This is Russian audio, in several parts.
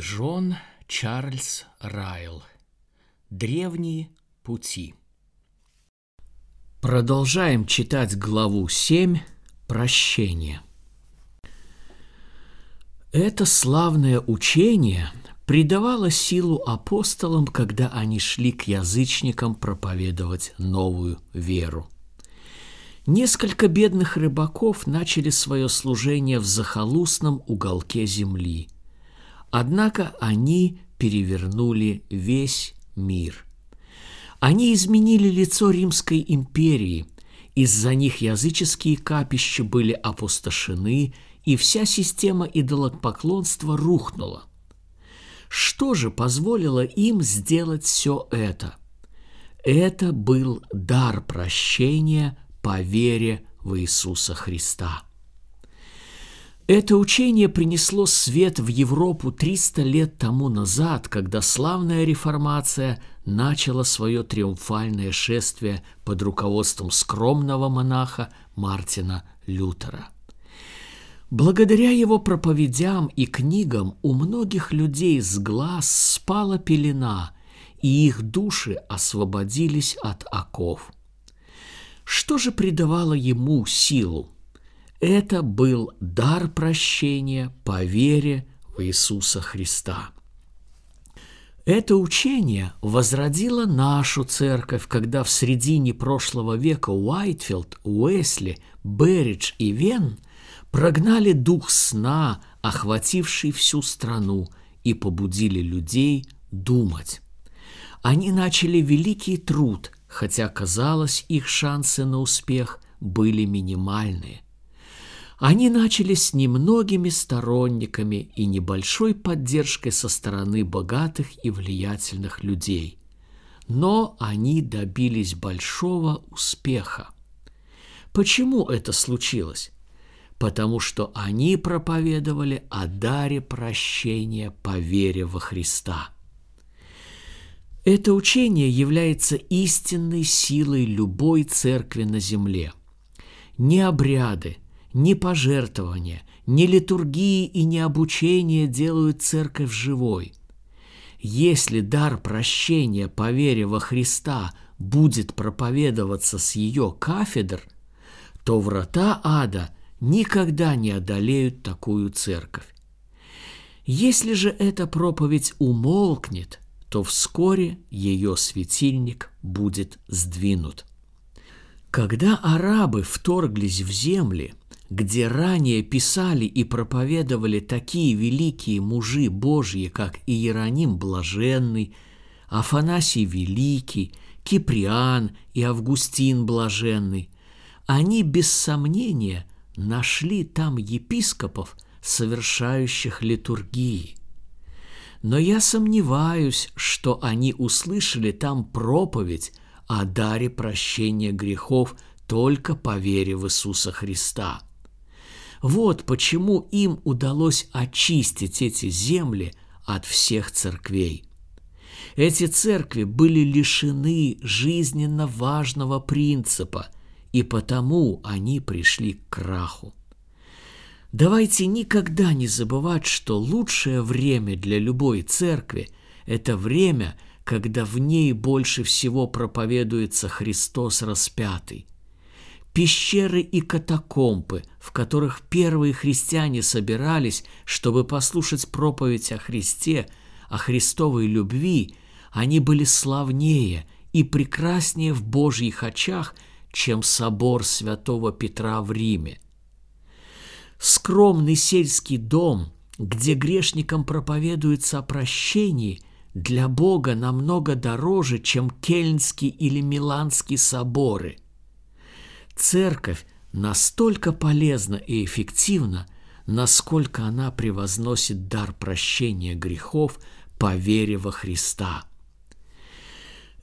Джон Чарльз Райл. Древние пути. Продолжаем читать главу 7 «Прощение». Это славное учение придавало силу апостолам, когда они шли к язычникам проповедовать новую веру. Несколько бедных рыбаков начали свое служение в захолустном уголке земли – Однако они перевернули весь мир. Они изменили лицо Римской империи. Из-за них языческие капища были опустошены, и вся система идолопоклонства рухнула. Что же позволило им сделать все это? Это был дар прощения по вере в Иисуса Христа – это учение принесло свет в Европу 300 лет тому назад, когда славная реформация начала свое триумфальное шествие под руководством скромного монаха Мартина Лютера. Благодаря его проповедям и книгам у многих людей с глаз спала пелена, и их души освободились от оков. Что же придавало ему силу? Это был дар прощения по вере в Иисуса Христа. Это учение возродило нашу церковь, когда в середине прошлого века Уайтфилд, Уэсли, Берридж и Вен прогнали дух сна, охвативший всю страну, и побудили людей думать. Они начали великий труд, хотя, казалось, их шансы на успех были минимальные – они начали с немногими сторонниками и небольшой поддержкой со стороны богатых и влиятельных людей. Но они добились большого успеха. Почему это случилось? Потому что они проповедовали о даре прощения по вере во Христа. Это учение является истинной силой любой церкви на земле. Не обряды – ни пожертвования, ни литургии и ни обучение делают церковь живой. Если дар прощения по вере во Христа будет проповедоваться с ее кафедр, то врата ада никогда не одолеют такую церковь. Если же эта проповедь умолкнет, то вскоре ее светильник будет сдвинут. Когда арабы вторглись в земли – где ранее писали и проповедовали такие великие мужи Божьи, как Иероним Блаженный, Афанасий Великий, Киприан и Августин Блаженный, они без сомнения нашли там епископов, совершающих литургии. Но я сомневаюсь, что они услышали там проповедь о даре прощения грехов только по вере в Иисуса Христа – вот почему им удалось очистить эти земли от всех церквей. Эти церкви были лишены жизненно важного принципа, и потому они пришли к краху. Давайте никогда не забывать, что лучшее время для любой церкви – это время, когда в ней больше всего проповедуется Христос распятый – пещеры и катакомбы, в которых первые христиане собирались, чтобы послушать проповедь о Христе, о Христовой любви, они были славнее и прекраснее в Божьих очах, чем собор святого Петра в Риме. Скромный сельский дом, где грешникам проповедуется о прощении, для Бога намного дороже, чем Кельнский или Миланский соборы – Церковь настолько полезна и эффективна, насколько она превозносит дар прощения грехов по вере во Христа.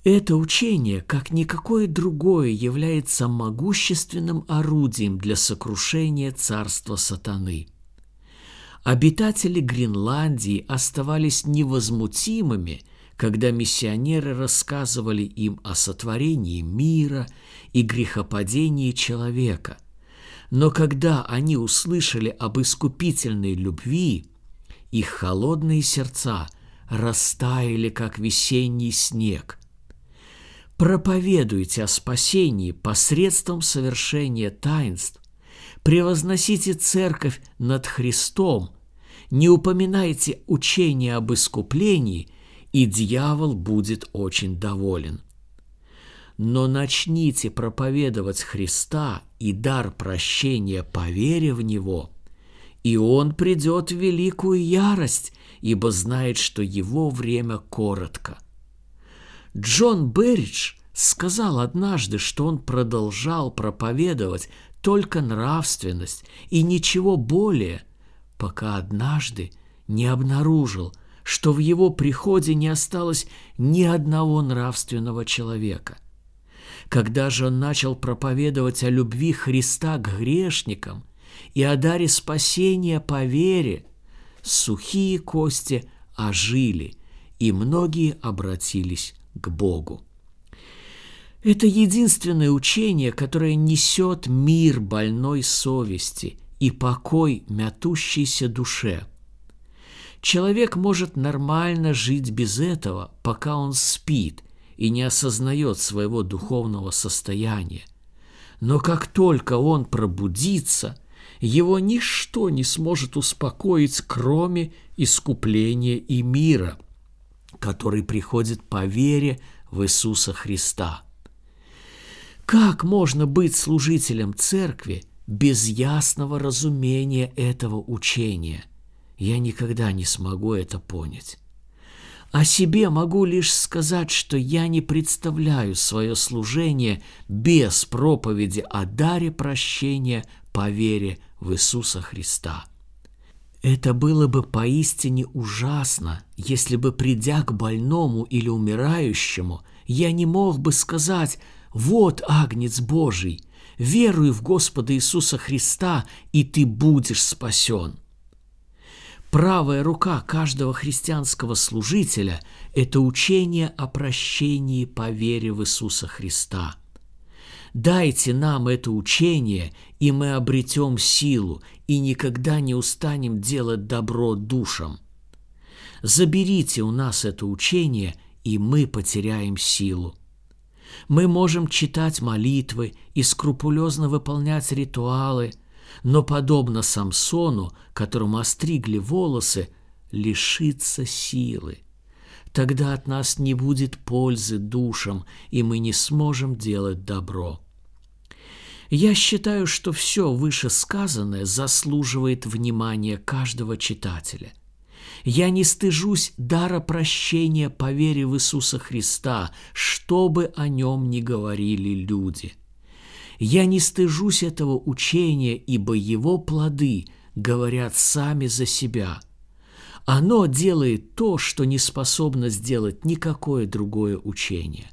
Это учение, как никакое другое, является могущественным орудием для сокрушения царства сатаны. Обитатели Гренландии оставались невозмутимыми – когда миссионеры рассказывали им о сотворении мира и грехопадении человека. Но когда они услышали об искупительной любви, их холодные сердца растаяли, как весенний снег. Проповедуйте о спасении посредством совершения таинств, превозносите церковь над Христом, не упоминайте учение об искуплении, и дьявол будет очень доволен. Но начните проповедовать Христа и дар прощения по вере в Него, и Он придет в великую ярость, ибо знает, что Его время коротко. Джон Берридж сказал однажды, что он продолжал проповедовать только нравственность и ничего более, пока однажды не обнаружил, что в его приходе не осталось ни одного нравственного человека – когда же он начал проповедовать о любви Христа к грешникам и о даре спасения по вере, сухие кости ожили, и многие обратились к Богу. Это единственное учение, которое несет мир больной совести и покой мятущейся душе. Человек может нормально жить без этого, пока он спит, и не осознает своего духовного состояния. Но как только он пробудится, его ничто не сможет успокоить, кроме искупления и мира, который приходит по вере в Иисуса Христа. Как можно быть служителем церкви без ясного разумения этого учения? Я никогда не смогу это понять. О себе могу лишь сказать, что я не представляю свое служение без проповеди о даре прощения по вере в Иисуса Христа. Это было бы поистине ужасно, если бы, придя к больному или умирающему, я не мог бы сказать «Вот Агнец Божий, веруй в Господа Иисуса Христа, и ты будешь спасен». Правая рука каждого христианского служителя – это учение о прощении по вере в Иисуса Христа. Дайте нам это учение, и мы обретем силу, и никогда не устанем делать добро душам. Заберите у нас это учение, и мы потеряем силу. Мы можем читать молитвы и скрупулезно выполнять ритуалы – но, подобно Самсону, которому остригли волосы, лишится силы. Тогда от нас не будет пользы душам, и мы не сможем делать добро. Я считаю, что все вышесказанное заслуживает внимания каждого читателя. Я не стыжусь дара прощения по вере в Иисуса Христа, что бы о нем ни говорили люди – я не стыжусь этого учения, ибо его плоды говорят сами за себя. Оно делает то, что не способно сделать никакое другое учение.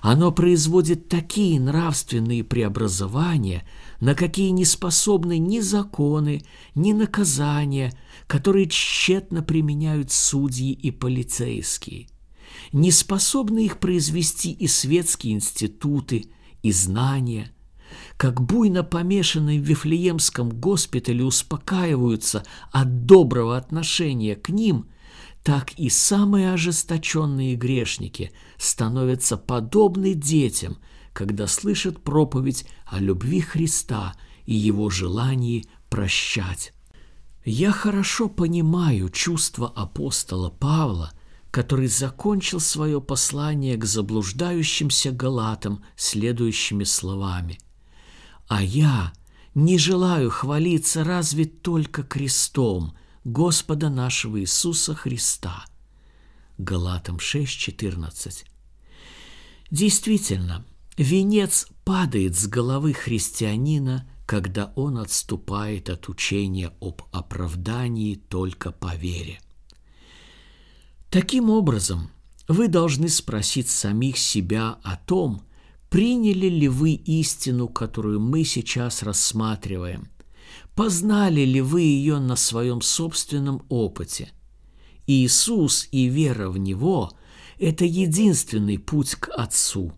Оно производит такие нравственные преобразования, на какие не способны ни законы, ни наказания, которые тщетно применяют судьи и полицейские. Не способны их произвести и светские институты, и знания – как буйно помешанные в Вифлеемском госпитале успокаиваются от доброго отношения к ним, так и самые ожесточенные грешники становятся подобны детям, когда слышат проповедь о любви Христа и его желании прощать. Я хорошо понимаю чувство апостола Павла, который закончил свое послание к заблуждающимся галатам следующими словами – а я не желаю хвалиться разве только крестом Господа нашего Иисуса Христа. Галатам 6:14. Действительно, венец падает с головы христианина, когда он отступает от учения об оправдании только по вере. Таким образом, вы должны спросить самих себя о том, Приняли ли вы истину, которую мы сейчас рассматриваем? Познали ли вы ее на своем собственном опыте? Иисус и вера в Него – это единственный путь к Отцу.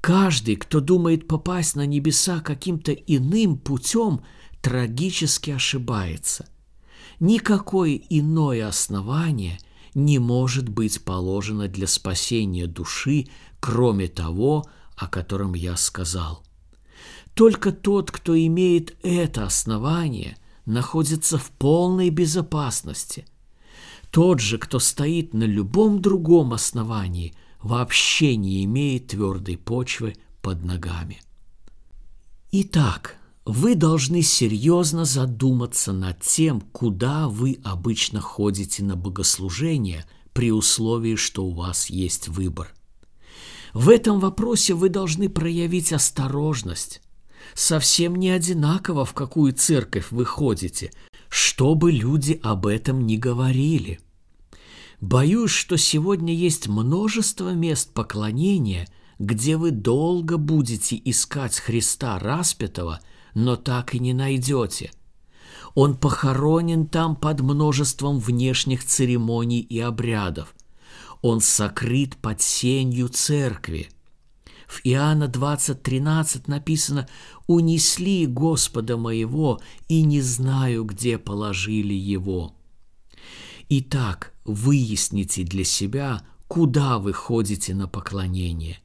Каждый, кто думает попасть на небеса каким-то иным путем, трагически ошибается. никакое иное основание не может быть положено для спасения души, кроме того, о котором я сказал. Только тот, кто имеет это основание, находится в полной безопасности. Тот же, кто стоит на любом другом основании, вообще не имеет твердой почвы под ногами. Итак, вы должны серьезно задуматься над тем, куда вы обычно ходите на богослужение при условии, что у вас есть выбор. В этом вопросе вы должны проявить осторожность. Совсем не одинаково, в какую церковь вы ходите, чтобы люди об этом не говорили. Боюсь, что сегодня есть множество мест поклонения, где вы долго будете искать Христа распятого – но так и не найдете. Он похоронен там под множеством внешних церемоний и обрядов. Он сокрыт под сенью церкви. В Иоанна 20.13 написано «Унесли Господа моего, и не знаю, где положили его». Итак, выясните для себя, куда вы ходите на поклонение.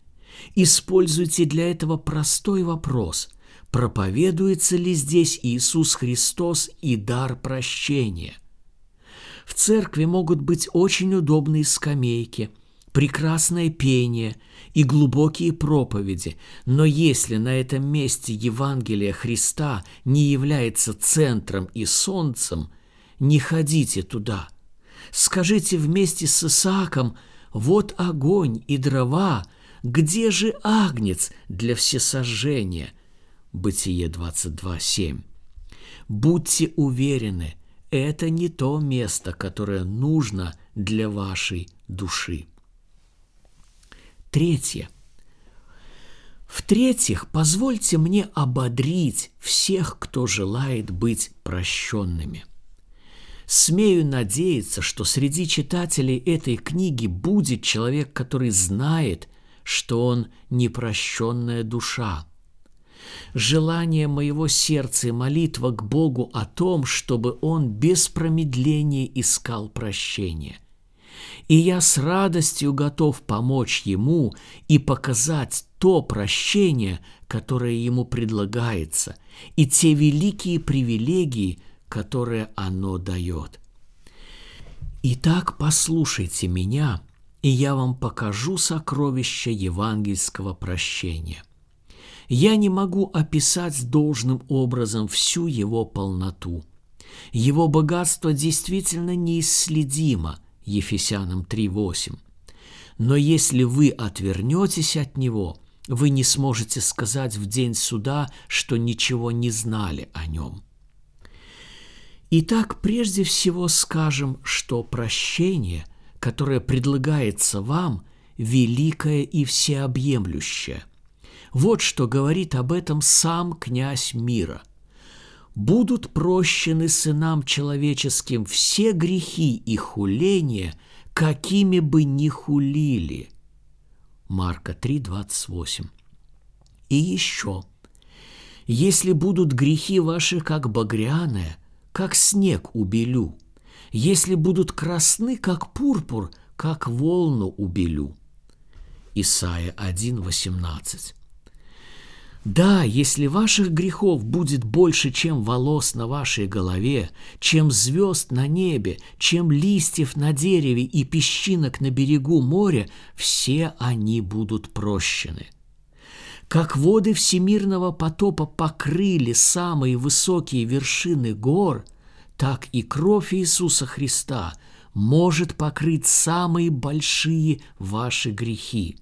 Используйте для этого простой вопрос – проповедуется ли здесь Иисус Христос и дар прощения. В церкви могут быть очень удобные скамейки, прекрасное пение и глубокие проповеди, но если на этом месте Евангелие Христа не является центром и солнцем, не ходите туда. Скажите вместе с Исааком «Вот огонь и дрова, где же агнец для всесожжения?» Бытие 22.7. Будьте уверены, это не то место, которое нужно для вашей души. Третье. В-третьих, позвольте мне ободрить всех, кто желает быть прощенными. Смею надеяться, что среди читателей этой книги будет человек, который знает, что он непрощенная душа – желание моего сердца и молитва к Богу о том, чтобы Он без промедления искал прощения. И я с радостью готов помочь Ему и показать то прощение, которое Ему предлагается, и те великие привилегии, которые оно дает. Итак, послушайте меня, и я вам покажу сокровища евангельского прощения. Я не могу описать должным образом всю его полноту. Его богатство действительно неисследимо, Ефесянам 3.8. Но если вы отвернетесь от него, вы не сможете сказать в день суда, что ничего не знали о нем. Итак, прежде всего скажем, что прощение, которое предлагается вам, великое и всеобъемлющее. Вот что говорит об этом сам князь мира. «Будут прощены сынам человеческим все грехи и хуления, какими бы ни хулили». Марка 3:28. И еще. «Если будут грехи ваши, как багряное, как снег убелю, если будут красны, как пурпур, как волну убелю». Исайя 1:18. Да, если ваших грехов будет больше, чем волос на вашей голове, чем звезд на небе, чем листьев на дереве и песчинок на берегу моря, все они будут прощены. Как воды всемирного потопа покрыли самые высокие вершины гор, так и кровь Иисуса Христа может покрыть самые большие ваши грехи.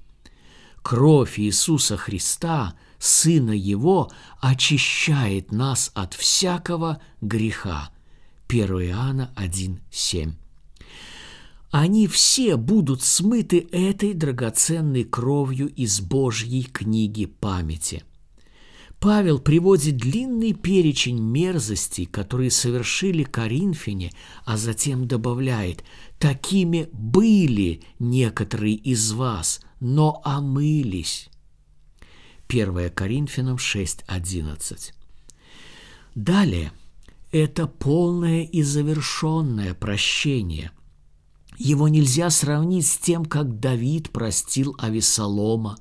Кровь Иисуса Христа – Сына Его очищает нас от всякого греха. 1 Иоанна 1,7. Они все будут смыты этой драгоценной кровью из Божьей книги памяти. Павел приводит длинный перечень мерзостей, которые совершили коринфяне, а затем добавляет «такими были некоторые из вас, но омылись». 1 Коринфянам 6.11. Далее, Это полное и завершенное прощение. Его нельзя сравнить с тем, как Давид простил Авесолома.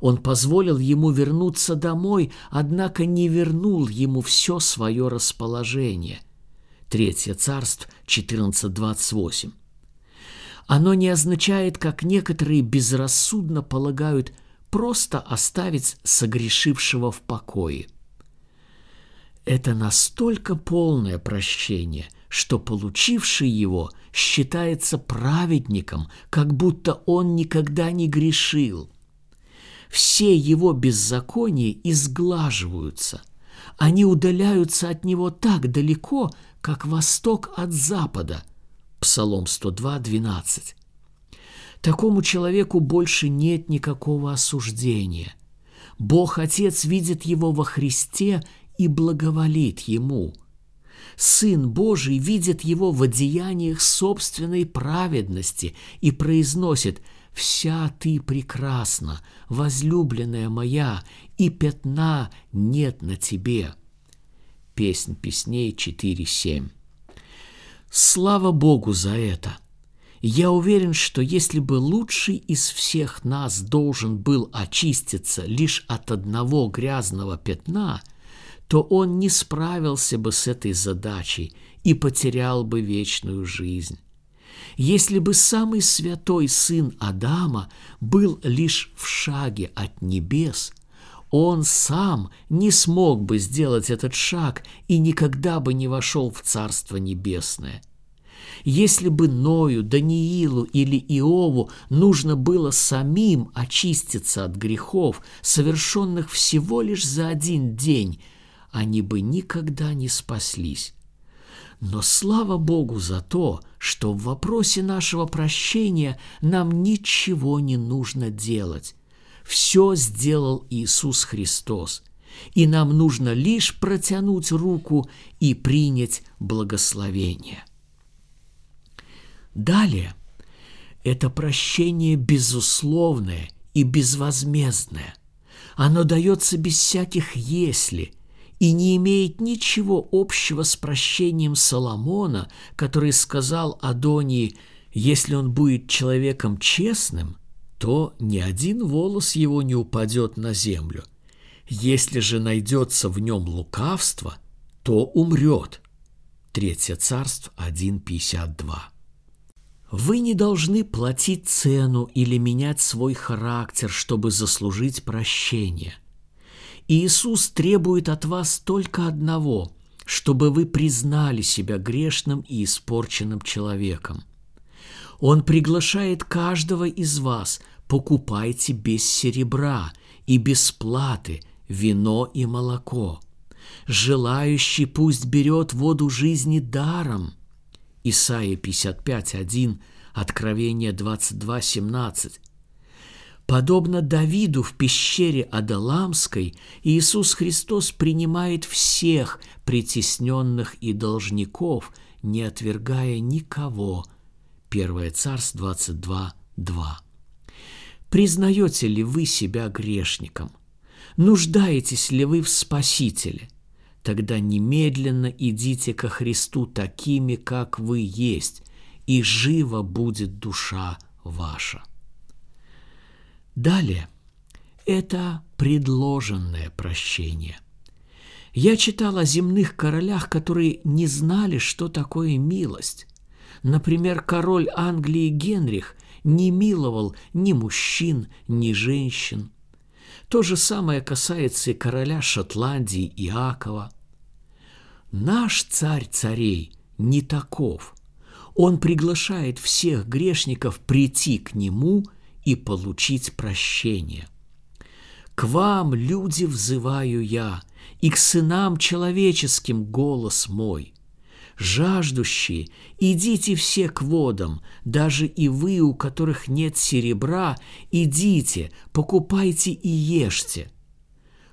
Он позволил ему вернуться домой, однако не вернул ему все свое расположение. Третье царство 14.28. Оно не означает, как некоторые безрассудно полагают, просто оставить согрешившего в покое. Это настолько полное прощение, что получивший его считается праведником, как будто он никогда не грешил. Все его беззакония изглаживаются. Они удаляются от него так далеко, как восток от запада. Псалом 102, 12. Такому человеку больше нет никакого осуждения. Бог Отец видит его во Христе и благоволит ему. Сын Божий видит его в одеяниях собственной праведности и произносит «Вся ты прекрасна, возлюбленная моя, и пятна нет на тебе». Песнь песней 4.7. Слава Богу за это! Я уверен, что если бы лучший из всех нас должен был очиститься лишь от одного грязного пятна, то он не справился бы с этой задачей и потерял бы вечную жизнь. Если бы самый святой сын Адама был лишь в шаге от небес, он сам не смог бы сделать этот шаг и никогда бы не вошел в Царство Небесное – если бы Ною, Даниилу или Иову нужно было самим очиститься от грехов, совершенных всего лишь за один день, они бы никогда не спаслись. Но слава Богу за то, что в вопросе нашего прощения нам ничего не нужно делать. Все сделал Иисус Христос, и нам нужно лишь протянуть руку и принять благословение. Далее – это прощение безусловное и безвозмездное. Оно дается без всяких «если» и не имеет ничего общего с прощением Соломона, который сказал Адонии, если он будет человеком честным, то ни один волос его не упадет на землю. Если же найдется в нем лукавство, то умрет. Третье царство 1.52. Вы не должны платить цену или менять свой характер, чтобы заслужить прощение. Иисус требует от вас только одного, чтобы вы признали себя грешным и испорченным человеком. Он приглашает каждого из вас покупайте без серебра и без платы вино и молоко. Желающий пусть берет воду жизни даром – Исаия 55.1, Откровение 22.17. Подобно Давиду в пещере Адаламской, Иисус Христос принимает всех притесненных и должников, не отвергая никого. 1 Царств 22.2. Признаете ли вы себя грешником? Нуждаетесь ли вы в Спасителе? тогда немедленно идите ко Христу такими, как вы есть, и жива будет душа ваша. Далее, это предложенное прощение. Я читал о земных королях, которые не знали, что такое милость. Например, король Англии Генрих не миловал ни мужчин, ни женщин – то же самое касается и короля Шотландии Иакова. Наш царь царей не таков. Он приглашает всех грешников прийти к нему и получить прощение. К вам, люди, взываю я, и к сынам человеческим голос мой жаждущие, идите все к водам, даже и вы, у которых нет серебра, идите, покупайте и ешьте.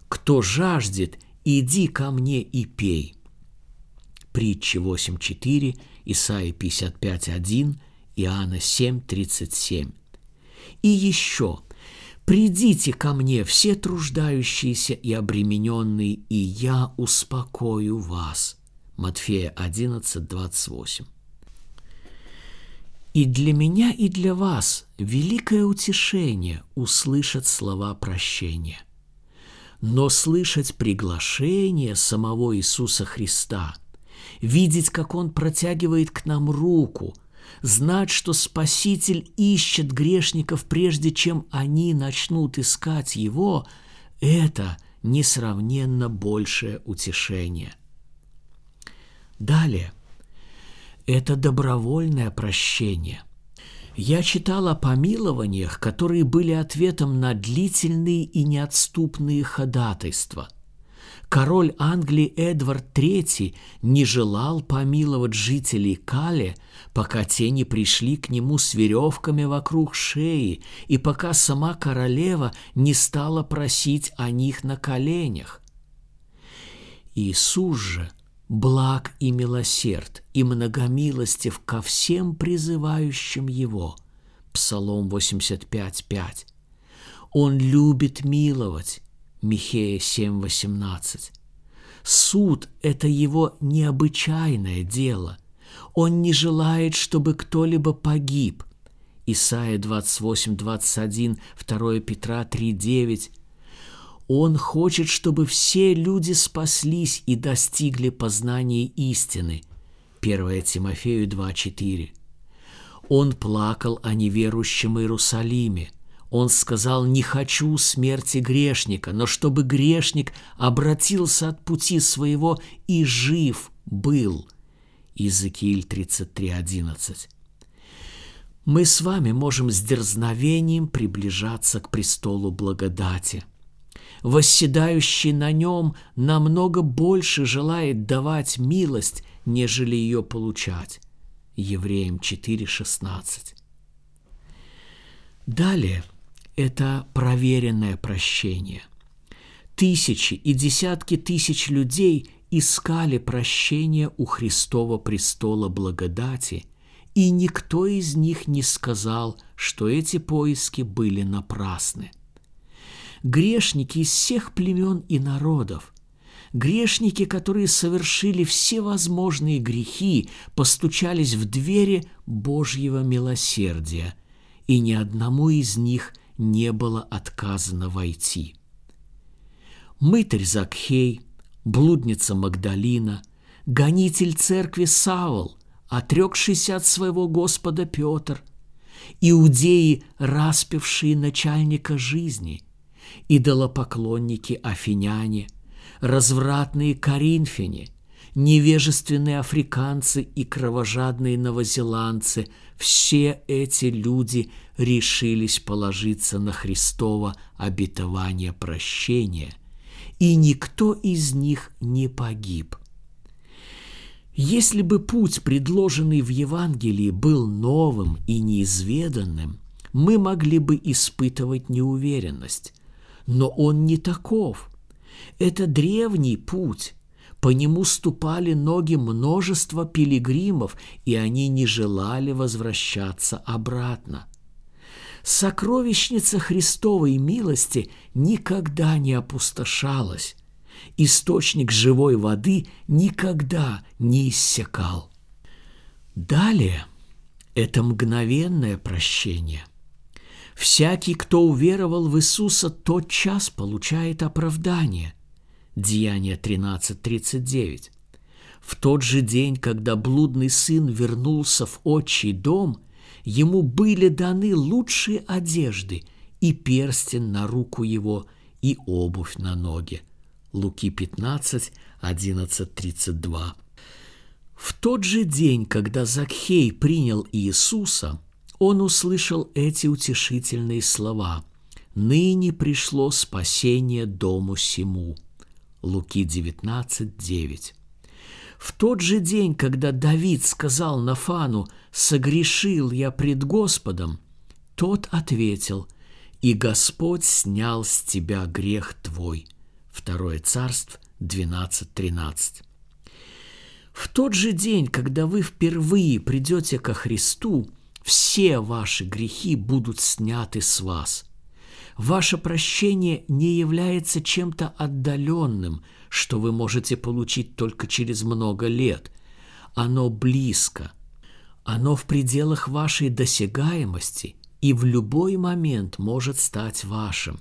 Кто жаждет, иди ко мне и пей. Притча 8.4, Исайя 55.1, Иоанна 7.37. И еще – Придите ко мне, все труждающиеся и обремененные, и я успокою вас. Матфея 11, 28. И для меня, и для вас великое утешение услышать слова прощения. Но слышать приглашение самого Иисуса Христа, видеть, как Он протягивает к нам руку, знать, что Спаситель ищет грешников, прежде чем они начнут искать Его, это несравненно большее утешение. Далее – это добровольное прощение. Я читал о помилованиях, которые были ответом на длительные и неотступные ходатайства. Король Англии Эдвард III не желал помиловать жителей Кале, пока те не пришли к нему с веревками вокруг шеи и пока сама королева не стала просить о них на коленях. Иисус же – благ и милосерд, и многомилостив ко всем призывающим Его. Псалом 85.5. Он любит миловать. Михея 7.18. Суд – это его необычайное дело. Он не желает, чтобы кто-либо погиб. Исайя 28.21, 2 Петра 3.9. Он хочет, чтобы все люди спаслись и достигли познания истины. 1 Тимофею 2.4. Он плакал о неверующем Иерусалиме. Он сказал, не хочу смерти грешника, но чтобы грешник обратился от пути своего и жив был. Иезекииль 33.11. Мы с вами можем с дерзновением приближаться к престолу благодати – восседающий на нем намного больше желает давать милость, нежели ее получать. Евреям 4.16. Далее это проверенное прощение. Тысячи и десятки тысяч людей искали прощения у Христова престола благодати, и никто из них не сказал, что эти поиски были напрасны грешники из всех племен и народов. Грешники, которые совершили все возможные грехи, постучались в двери Божьего милосердия, и ни одному из них не было отказано войти. Мытарь Закхей, блудница Магдалина, гонитель церкви Савол, отрекшийся от своего Господа Петр, иудеи, распившие начальника жизни – идолопоклонники афиняне, развратные коринфяне, невежественные африканцы и кровожадные новозеландцы – все эти люди решились положиться на Христово обетование прощения, и никто из них не погиб. Если бы путь, предложенный в Евангелии, был новым и неизведанным, мы могли бы испытывать неуверенность. Но он не таков. Это древний путь. По нему ступали ноги множества пилигримов, и они не желали возвращаться обратно. Сокровищница Христовой милости никогда не опустошалась. Источник живой воды никогда не иссякал. Далее это мгновенное прощение. Всякий, кто уверовал в Иисуса, тот час получает оправдание. Деяние 13.39. В тот же день, когда блудный сын вернулся в отчий дом, ему были даны лучшие одежды и перстень на руку его, и обувь на ноги. Луки 15, 11, 32. В тот же день, когда Закхей принял Иисуса – он услышал эти утешительные слова «Ныне пришло спасение дому сему». Луки 19, 9. В тот же день, когда Давид сказал Нафану «Согрешил я пред Господом», тот ответил «И Господь снял с тебя грех твой». Второе царство 12.13. В тот же день, когда вы впервые придете ко Христу, все ваши грехи будут сняты с вас. Ваше прощение не является чем-то отдаленным, что вы можете получить только через много лет. Оно близко. Оно в пределах вашей досягаемости и в любой момент может стать вашим.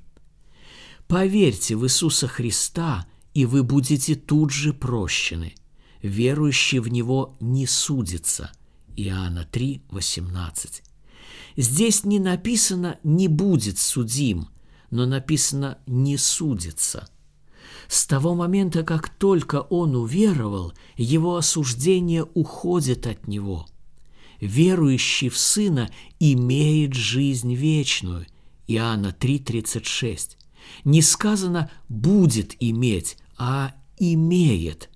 Поверьте в Иисуса Христа, и вы будете тут же прощены. Верующий в Него не судится. Иоанна 3, 18. Здесь не написано «не будет судим», но написано «не судится». С того момента, как только он уверовал, его осуждение уходит от него. Верующий в Сына имеет жизнь вечную. Иоанна 3,36. Не сказано «будет иметь», а «имеет».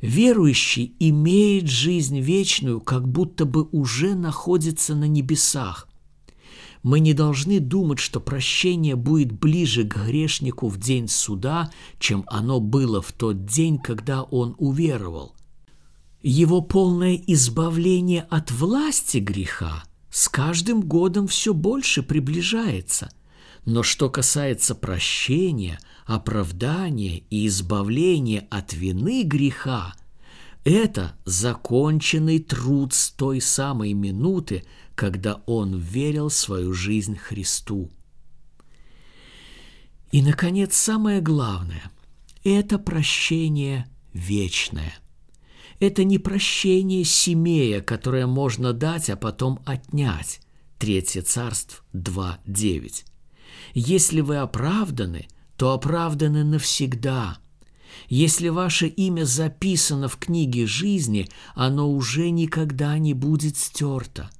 Верующий имеет жизнь вечную, как будто бы уже находится на небесах. Мы не должны думать, что прощение будет ближе к грешнику в день суда, чем оно было в тот день, когда он уверовал. Его полное избавление от власти греха с каждым годом все больше приближается. Но что касается прощения – оправдание и избавление от вины греха – это законченный труд с той самой минуты, когда он верил свою жизнь Христу. И, наконец, самое главное – это прощение вечное. Это не прощение семея, которое можно дать, а потом отнять. Третье царство 2.9. Если вы оправданы – то оправданы навсегда. Если ваше имя записано в книге жизни, оно уже никогда не будет стерто.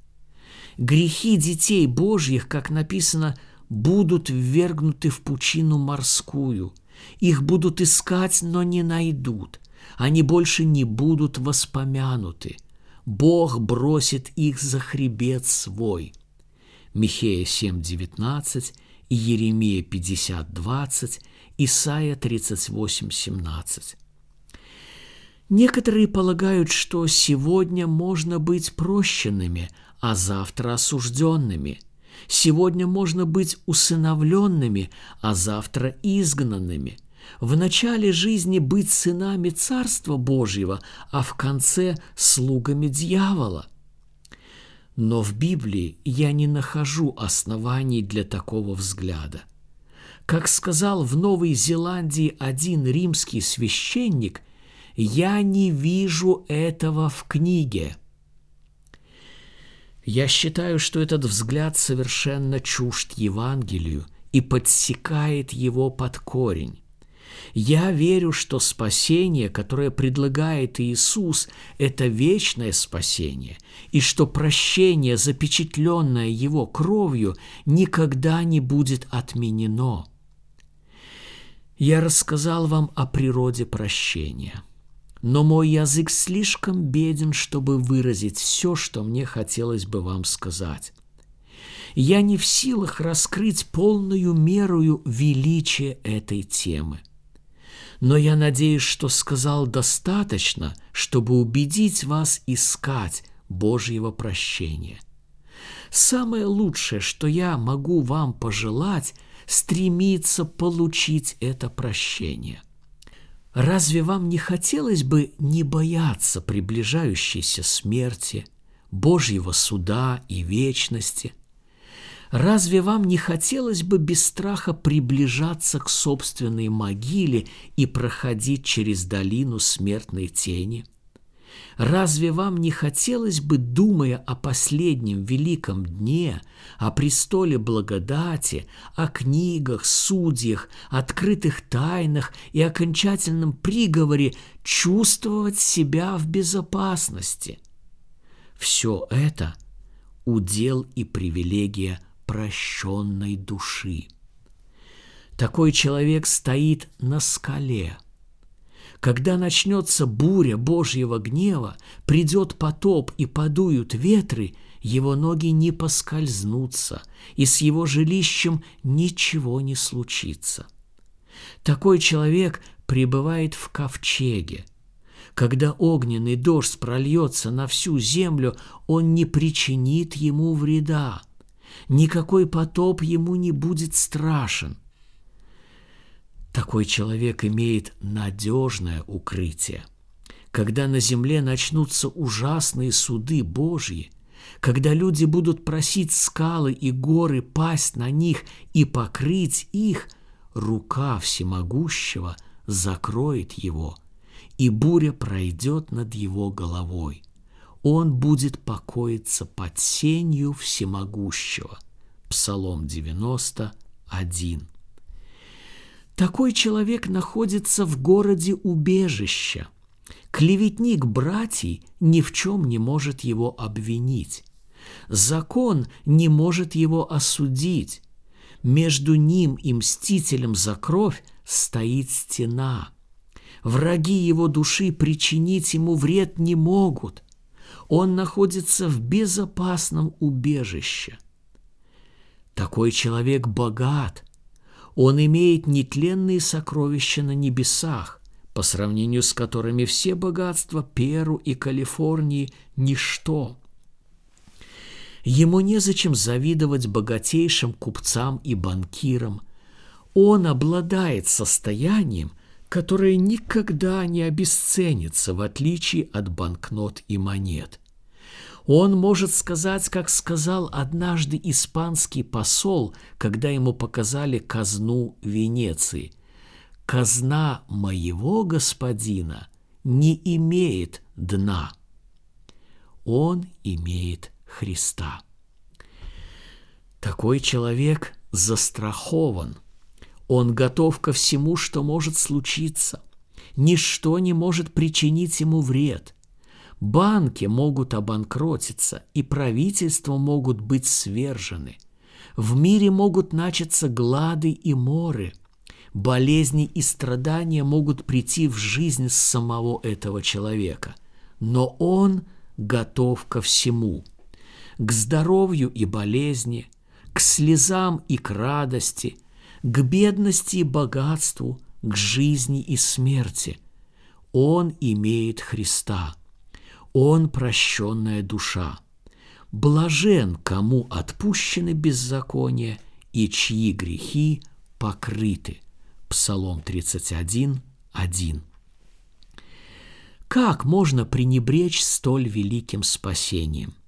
Грехи детей Божьих, как написано, будут ввергнуты в пучину морскую. Их будут искать, но не найдут. Они больше не будут воспомянуты. Бог бросит их за хребет свой. Михея 7:19 Иеремия 50, 20, Исайя 38, 17. Некоторые полагают, что сегодня можно быть прощенными, а завтра осужденными. Сегодня можно быть усыновленными, а завтра изгнанными. В начале жизни быть сынами Царства Божьего, а в конце слугами дьявола – но в Библии я не нахожу оснований для такого взгляда. Как сказал в Новой Зеландии один римский священник, я не вижу этого в книге. Я считаю, что этот взгляд совершенно чужд Евангелию и подсекает его под корень. Я верю, что спасение, которое предлагает Иисус, это вечное спасение, и что прощение, запечатленное Его кровью, никогда не будет отменено. Я рассказал вам о природе прощения, но мой язык слишком беден, чтобы выразить все, что мне хотелось бы вам сказать. Я не в силах раскрыть полную меру величия этой темы – но я надеюсь, что сказал достаточно, чтобы убедить вас искать Божьего прощения. Самое лучшее, что я могу вам пожелать, стремиться получить это прощение. Разве вам не хотелось бы не бояться приближающейся смерти, Божьего суда и вечности – Разве вам не хотелось бы без страха приближаться к собственной могиле и проходить через долину смертной тени? Разве вам не хотелось бы, думая о последнем великом дне, о престоле благодати, о книгах, судьях, открытых тайнах и окончательном приговоре, чувствовать себя в безопасности? Все это – удел и привилегия прощенной души. Такой человек стоит на скале. Когда начнется буря Божьего гнева, придет потоп и подуют ветры, его ноги не поскользнутся, и с его жилищем ничего не случится. Такой человек пребывает в ковчеге. Когда огненный дождь прольется на всю землю, он не причинит ему вреда никакой потоп ему не будет страшен. Такой человек имеет надежное укрытие. Когда на земле начнутся ужасные суды Божьи, когда люди будут просить скалы и горы пасть на них и покрыть их, рука всемогущего закроет его, и буря пройдет над его головой. Он будет покоиться под сенью всемогущего. Псалом 91. Такой человек находится в городе убежища. Клеветник братьей ни в чем не может его обвинить. Закон не может его осудить. Между ним и мстителем за кровь стоит стена. Враги его души причинить ему вред не могут. Он находится в безопасном убежище. Такой человек богат. Он имеет нетленные сокровища на небесах, по сравнению с которыми все богатства Перу и Калифорнии – ничто. Ему незачем завидовать богатейшим купцам и банкирам. Он обладает состоянием, которое никогда не обесценится, в отличие от банкнот и монет. Он может сказать, как сказал однажды испанский посол, когда ему показали казну Венеции. «Казна моего господина не имеет дна». Он имеет Христа. Такой человек застрахован. Он готов ко всему, что может случиться. Ничто не может причинить ему вред. Банки могут обанкротиться, и правительства могут быть свержены. В мире могут начаться глады и моры. Болезни и страдания могут прийти в жизнь самого этого человека. Но он готов ко всему – к здоровью и болезни, к слезам и к радости, к бедности и богатству, к жизни и смерти. Он имеет Христа. Он прощенная душа. Блажен, кому отпущены беззакония и чьи грехи покрыты. Псалом 31, 1. Как можно пренебречь столь великим спасением –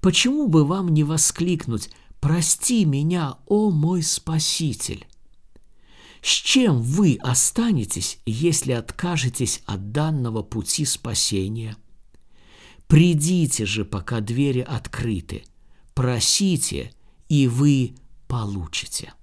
Почему бы вам не воскликнуть «Прости меня, о мой Спаситель»? С чем вы останетесь, если откажетесь от данного пути спасения? Придите же, пока двери открыты, просите, и вы получите.